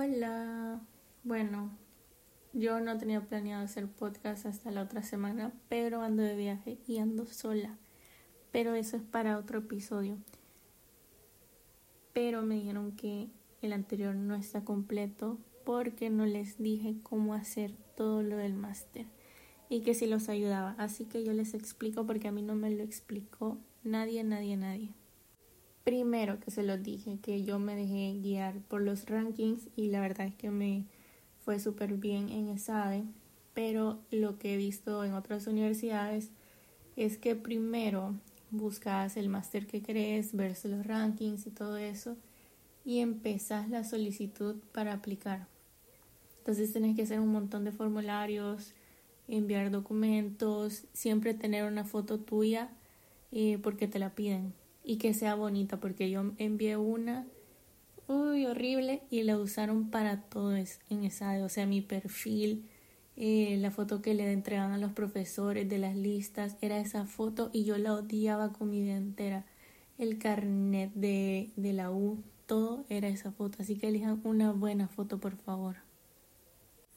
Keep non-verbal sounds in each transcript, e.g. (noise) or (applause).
Hola. Bueno, yo no tenía planeado hacer podcast hasta la otra semana, pero ando de viaje y ando sola. Pero eso es para otro episodio. Pero me dijeron que el anterior no está completo porque no les dije cómo hacer todo lo del máster y que si los ayudaba. Así que yo les explico porque a mí no me lo explicó nadie, nadie, nadie. Primero que se los dije, que yo me dejé guiar por los rankings y la verdad es que me fue súper bien en ESADE, pero lo que he visto en otras universidades es que primero buscas el máster que crees, ver los rankings y todo eso y empezás la solicitud para aplicar. Entonces tenés que hacer un montón de formularios, enviar documentos, siempre tener una foto tuya eh, porque te la piden y que sea bonita porque yo envié una uy horrible y la usaron para todo en esa o sea mi perfil eh, la foto que le entregaban a los profesores de las listas era esa foto y yo la odiaba con mi vida entera. El carnet de, de la U todo era esa foto así que elijan una buena foto por favor.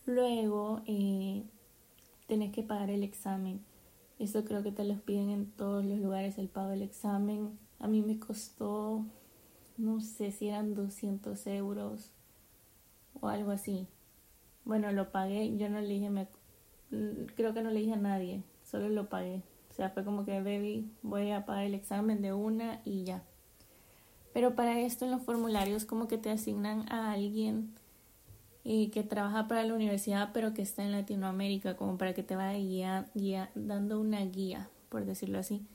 Luego eh, tenés que pagar el examen. Eso creo que te lo piden en todos los lugares, el pago del examen. A mí me costó, no sé si eran 200 euros o algo así. Bueno, lo pagué, yo no le dije, me, creo que no le dije a nadie, solo lo pagué. O sea, fue como que, baby, voy a pagar el examen de una y ya. Pero para esto en los formularios como que te asignan a alguien y que trabaja para la universidad pero que está en Latinoamérica como para que te vaya guía, dando una guía por decirlo así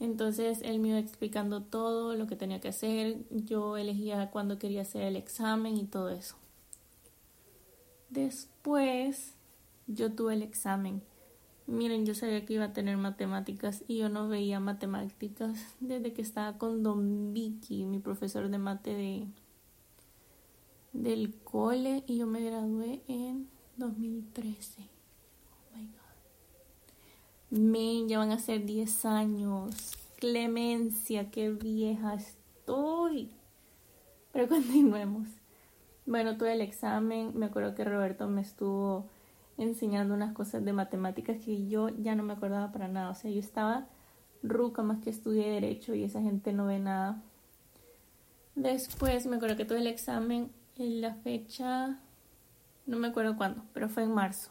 entonces él me iba explicando todo lo que tenía que hacer. Yo elegía cuándo quería hacer el examen y todo eso. Después yo tuve el examen. Miren yo sabía que iba a tener matemáticas y yo no veía matemáticas desde que estaba con Don Vicky mi profesor de mate de del cole y yo me gradué en 2013. Oh my god. Me, ya van a ser 10 años. Clemencia, qué vieja estoy. Pero (laughs) continuemos. Bueno, tuve el examen. Me acuerdo que Roberto me estuvo enseñando unas cosas de matemáticas que yo ya no me acordaba para nada. O sea, yo estaba ruca más que estudié derecho y esa gente no ve nada. Después me acuerdo que tuve el examen en la fecha, no me acuerdo cuándo, pero fue en marzo.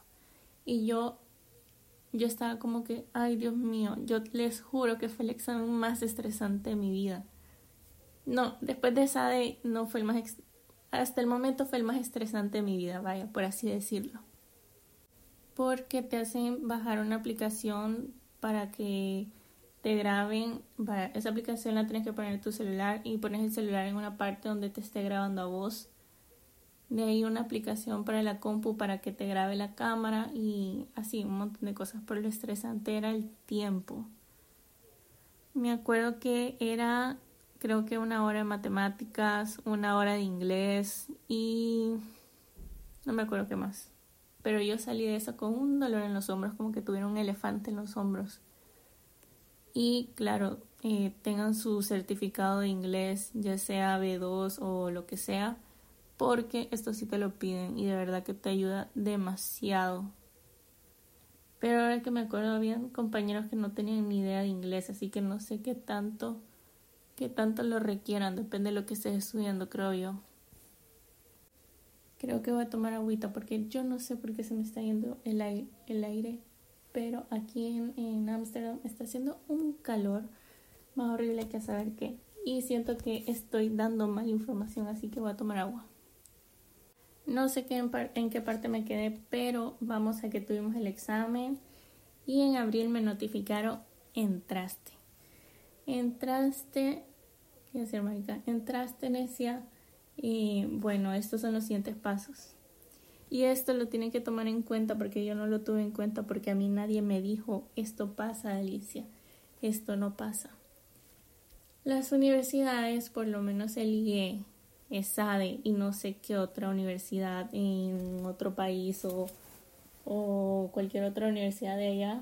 Y yo, yo estaba como que, ay Dios mío, yo les juro que fue el examen más estresante de mi vida. No, después de esa de, no fue el más, hasta el momento fue el más estresante de mi vida, vaya, por así decirlo. Porque te hacen bajar una aplicación para que te graben, esa aplicación la tienes que poner en tu celular y pones el celular en una parte donde te esté grabando a vos de ahí una aplicación para la compu para que te grabe la cámara y así un montón de cosas. Pero lo estresante era el tiempo. Me acuerdo que era creo que una hora de matemáticas, una hora de inglés y no me acuerdo qué más. Pero yo salí de eso con un dolor en los hombros, como que tuviera un elefante en los hombros. Y claro, eh, tengan su certificado de inglés, ya sea B2 o lo que sea porque esto sí te lo piden y de verdad que te ayuda demasiado. Pero ahora que me acuerdo, habían compañeros que no tenían ni idea de inglés, así que no sé qué tanto, qué tanto lo requieran, depende de lo que estés estudiando, creo yo. Creo que voy a tomar agüita porque yo no sé por qué se me está yendo el aire, el aire pero aquí en Ámsterdam está haciendo un calor más horrible que saber qué. Y siento que estoy dando mal información, así que voy a tomar agua. No sé qué en, qué parte me quedé, pero vamos a que tuvimos el examen y en abril me notificaron entraste. Entraste, ¿qué decir, marica? Entraste, Necia. Y bueno, estos son los siguientes pasos. Y esto lo tienen que tomar en cuenta porque yo no lo tuve en cuenta porque a mí nadie me dijo esto pasa, Alicia. Esto no pasa. Las universidades, por lo menos el SADE y no sé qué otra universidad en otro país o, o cualquier otra universidad de allá,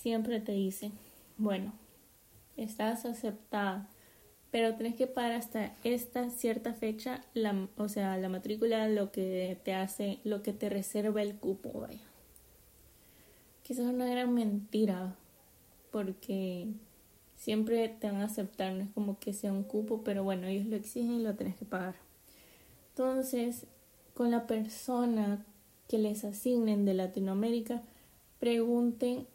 siempre te dice, bueno, estás aceptada, pero tenés que pagar hasta esta cierta fecha, la, o sea, la matrícula, lo que te hace, lo que te reserva el cupo, vaya. Es una gran mentira, porque siempre te van a aceptar, no es como que sea un cupo, pero bueno, ellos lo exigen y lo tenés que pagar. Entonces, con la persona que les asignen de Latinoamérica, pregunten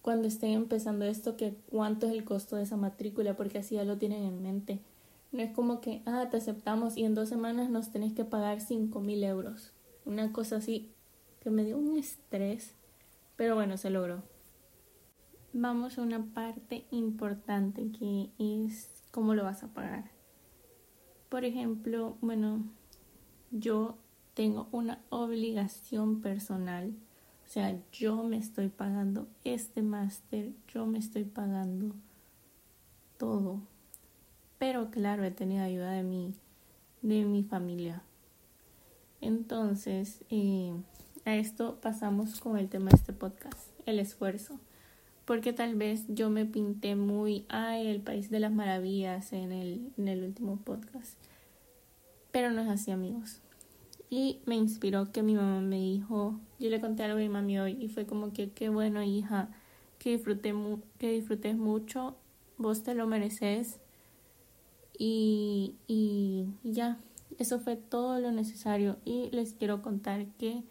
cuando estén empezando esto que cuánto es el costo de esa matrícula, porque así ya lo tienen en mente. No es como que, ah, te aceptamos y en dos semanas nos tenés que pagar cinco mil euros. Una cosa así que me dio un estrés, pero bueno, se logró. Vamos a una parte importante que es cómo lo vas a pagar. Por ejemplo, bueno, yo tengo una obligación personal o sea, yo me estoy pagando este máster, yo me estoy pagando todo. Pero claro, he tenido ayuda de mi, de mi familia. Entonces, eh, a esto pasamos con el tema de este podcast, el esfuerzo. Porque tal vez yo me pinté muy, ay, el país de las maravillas en el, en el último podcast. Pero no es así, amigos y me inspiró que mi mamá me dijo, yo le conté algo a mi mami hoy y fue como que qué bueno hija, que que disfrutes mucho, vos te lo mereces y, y, ya, eso fue todo lo necesario y les quiero contar que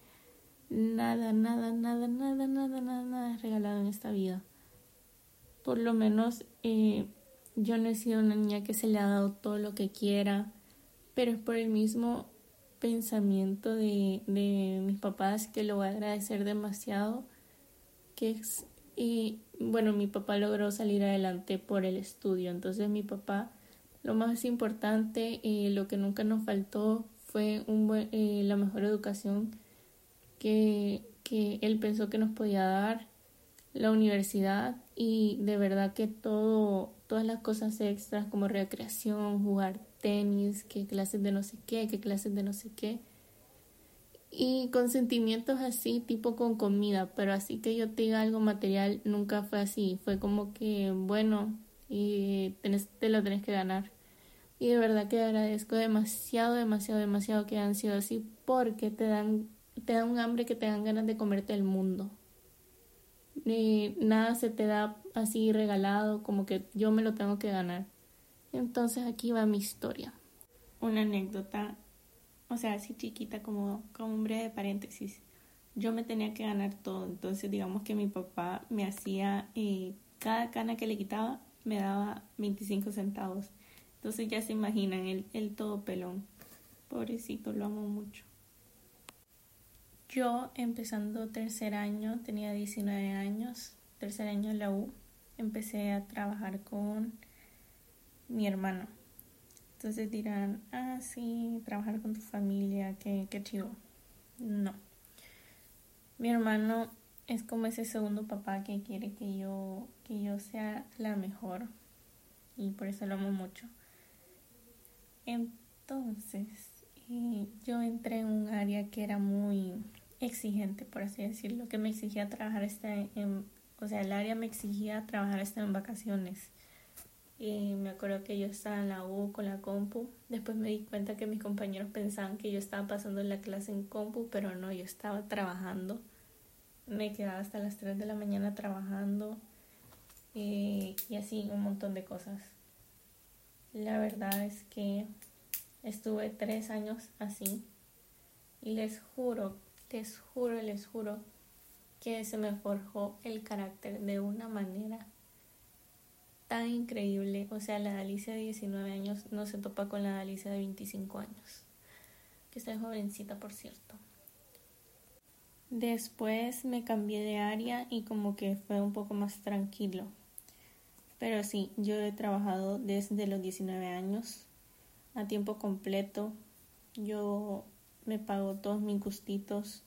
nada, nada, nada, nada, nada, nada, esta vida. Por lo menos eh, yo no he sido una niña que se le ha dado todo lo que quiera, pero es por el mismo pensamiento de, mis papás que lo voy a agradecer demasiado, que es, y bueno, mi papá logró salir adelante por el estudio, entonces mi papá, lo más importante, y lo que nunca nos faltó fue un buen, eh, la mejor educación que él pensó que nos podía dar, la universidad y de verdad que todo, todas las cosas extras como recreación, jugar tenis, que clases de no sé qué, que clases de no sé qué. Y con sentimientos así, tipo con comida, pero así que yo te diga algo material, nunca fue así. Fue como que, bueno, y tenés, te lo tenés que ganar. Y de verdad que agradezco demasiado, demasiado, demasiado que han sido así, porque te dan, te dan un hambre que te dan ganas de comerte el mundo. Nada se te da así regalado, como que yo me lo tengo que ganar. Entonces aquí va mi historia. Una anécdota, o sea, así chiquita como, como un breve paréntesis. Yo me tenía que ganar todo, entonces digamos que mi papá me hacía, eh, cada cana que le quitaba me daba 25 centavos. Entonces ya se imaginan, el, el todo pelón. Pobrecito, lo amo mucho. Yo empezando tercer año, tenía 19 años, tercer año en la U, empecé a trabajar con mi hermano. Entonces dirán, ah, sí, trabajar con tu familia, qué, qué chido. No. Mi hermano es como ese segundo papá que quiere que yo, que yo sea la mejor. Y por eso lo amo mucho. Entonces, eh, yo entré en un área que era muy exigente, por así decirlo, que me exigía trabajar este en, o sea, el área me exigía trabajar en vacaciones. Y me acuerdo que yo estaba en la U con la compu. Después me di cuenta que mis compañeros pensaban que yo estaba pasando la clase en compu, pero no, yo estaba trabajando. Me quedaba hasta las 3 de la mañana trabajando y, y así un montón de cosas. La verdad es que estuve tres años así y les juro, les juro, les juro que se me forjó el carácter de una manera tan increíble. O sea, la Alicia de 19 años no se topa con la Alicia de 25 años. Que está jovencita, por cierto. Después me cambié de área y como que fue un poco más tranquilo. Pero sí, yo he trabajado desde los 19 años a tiempo completo. Yo me pago todos mis gustitos.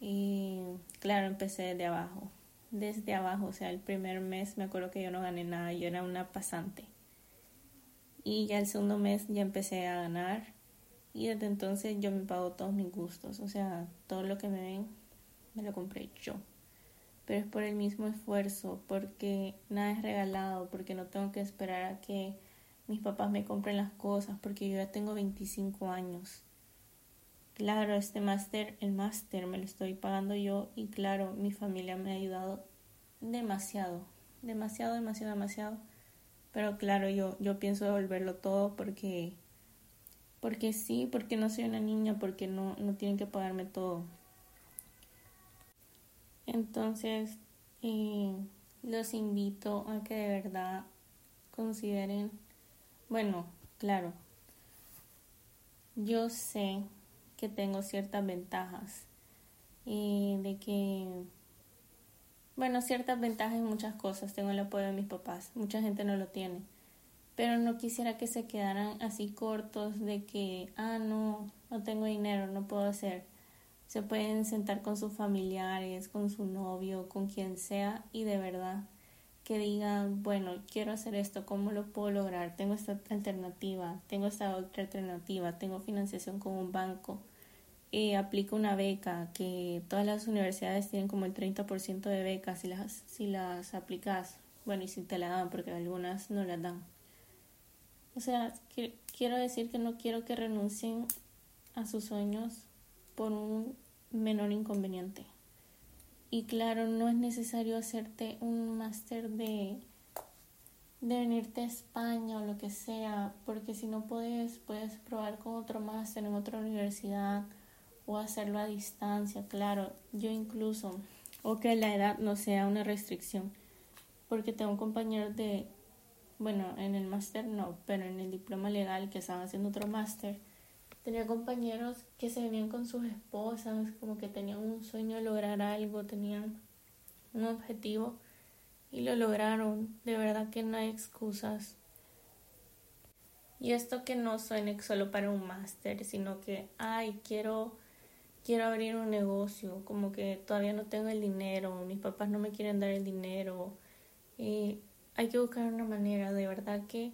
Y claro, empecé desde abajo desde abajo, o sea, el primer mes me acuerdo que yo no gané nada, yo era una pasante. Y ya el segundo mes ya empecé a ganar y desde entonces yo me pago todos mis gustos, o sea, todo lo que me ven me lo compré yo. Pero es por el mismo esfuerzo, porque nada es regalado, porque no tengo que esperar a que mis papás me compren las cosas porque yo ya tengo 25 años. Claro, este máster, el máster me lo estoy pagando yo y claro, mi familia me ha ayudado demasiado, demasiado, demasiado, demasiado. Pero claro, yo, yo pienso devolverlo todo porque, porque sí, porque no soy una niña, porque no, no tienen que pagarme todo. Entonces, eh, los invito a que de verdad consideren, bueno, claro, yo sé que tengo ciertas ventajas y de que, bueno, ciertas ventajas en muchas cosas, tengo el apoyo de mis papás, mucha gente no lo tiene, pero no quisiera que se quedaran así cortos de que, ah, no, no tengo dinero, no puedo hacer. Se pueden sentar con sus familiares, con su novio, con quien sea y de verdad que digan, bueno, quiero hacer esto, ¿cómo lo puedo lograr? Tengo esta alternativa, tengo esta otra alternativa, tengo financiación con un banco, eh, aplico una beca, que todas las universidades tienen como el 30% de becas si las, si las aplicas, bueno, y si te la dan, porque algunas no las dan. O sea, quiero decir que no quiero que renuncien a sus sueños por un menor inconveniente. Y claro, no es necesario hacerte un máster de, de venirte a España o lo que sea, porque si no puedes, puedes probar con otro máster en otra universidad o hacerlo a distancia, claro. Yo incluso, o que la edad no sea una restricción, porque tengo un compañero de, bueno, en el máster no, pero en el diploma legal que estaba haciendo otro máster tenía compañeros que se venían con sus esposas, como que tenían un sueño de lograr algo, tenían un objetivo y lo lograron. De verdad que no hay excusas. Y esto que no suene solo para un máster, sino que, ay, quiero, quiero abrir un negocio, como que todavía no tengo el dinero, mis papás no me quieren dar el dinero. Y hay que buscar una manera, de verdad que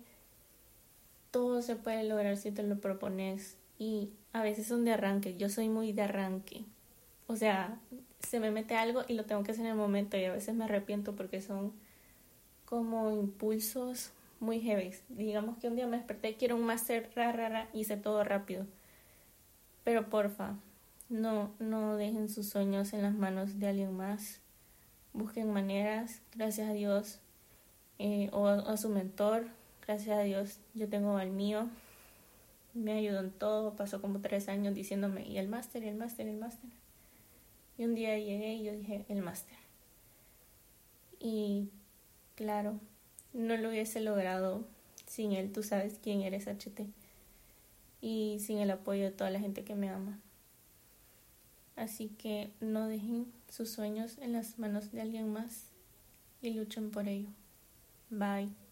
todo se puede lograr si te lo propones y a veces son de arranque. Yo soy muy de arranque. O sea, se me mete algo y lo tengo que hacer en el momento y a veces me arrepiento porque son como impulsos muy heavy. Digamos que un día me desperté quiero un máster ra, y hice todo rápido. Pero porfa, no, no dejen sus sueños en las manos de alguien más. Busquen maneras, gracias a Dios, eh, o a su mentor, gracias a Dios, yo tengo al mío, me ayudó en todo, pasó como tres años diciéndome, y el máster, el máster, el máster. Y un día llegué y yo dije, el máster. Y claro, no lo hubiese logrado sin él, tú sabes quién eres HT. Y sin el apoyo de toda la gente que me ama. Así que no dejen sus sueños en las manos de alguien más y luchen por ello. Bye.